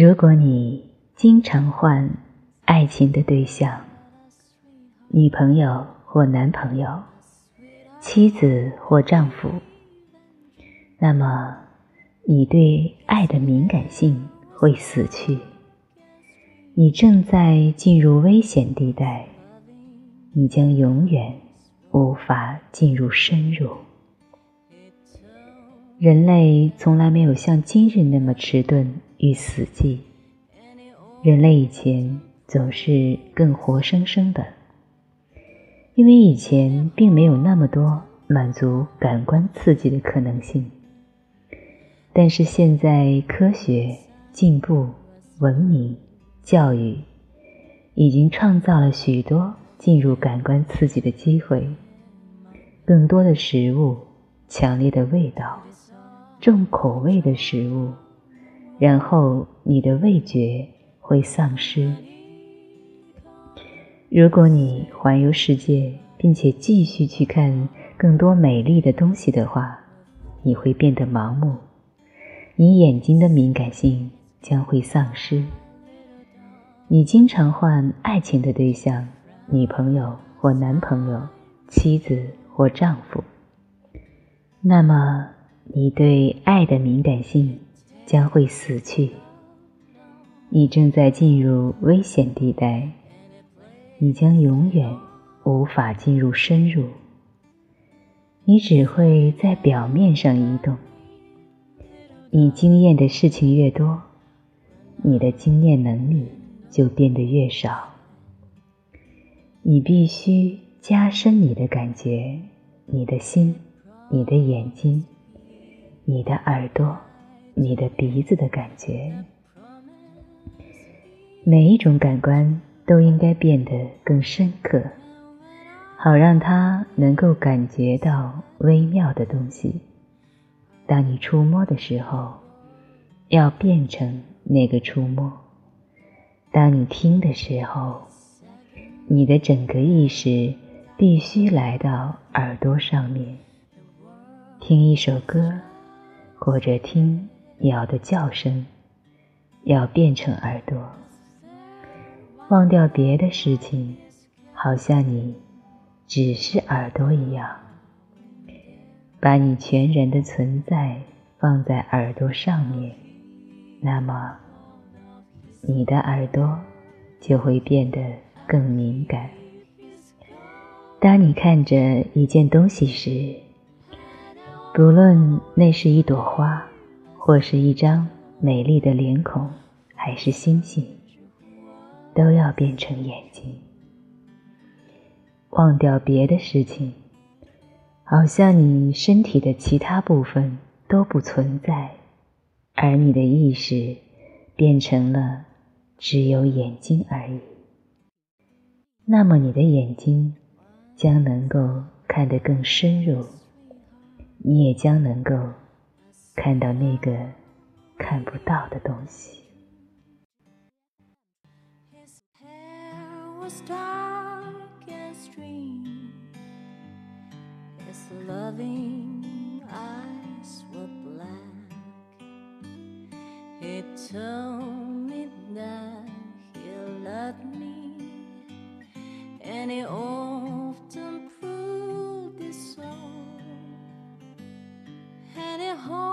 如果你经常换爱情的对象，女朋友或男朋友，妻子或丈夫，那么你对爱的敏感性会死去。你正在进入危险地带，你将永远无法进入深入。人类从来没有像今日那么迟钝与死寂。人类以前总是更活生生的，因为以前并没有那么多满足感官刺激的可能性。但是现在科学进步、文明、教育已经创造了许多进入感官刺激的机会，更多的食物、强烈的味道。重口味的食物，然后你的味觉会丧失。如果你环游世界，并且继续去看更多美丽的东西的话，你会变得盲目，你眼睛的敏感性将会丧失。你经常换爱情的对象，女朋友或男朋友，妻子或丈夫，那么。你对爱的敏感性将会死去。你正在进入危险地带，你将永远无法进入深入。你只会在表面上移动。你经验的事情越多，你的经验能力就变得越少。你必须加深你的感觉，你的心，你的眼睛。你的耳朵，你的鼻子的感觉，每一种感官都应该变得更深刻，好让它能够感觉到微妙的东西。当你触摸的时候，要变成那个触摸；当你听的时候，你的整个意识必须来到耳朵上面，听一首歌。或者听鸟的叫声，要变成耳朵，忘掉别的事情，好像你只是耳朵一样，把你全人的存在放在耳朵上面，那么你的耳朵就会变得更敏感。当你看着一件东西时，不论那是一朵花，或是一张美丽的脸孔，还是星星，都要变成眼睛。忘掉别的事情，好像你身体的其他部分都不存在，而你的意识变成了只有眼睛而已。那么你的眼睛将能够看得更深入。你也将能够看到那个看不到的东西。home.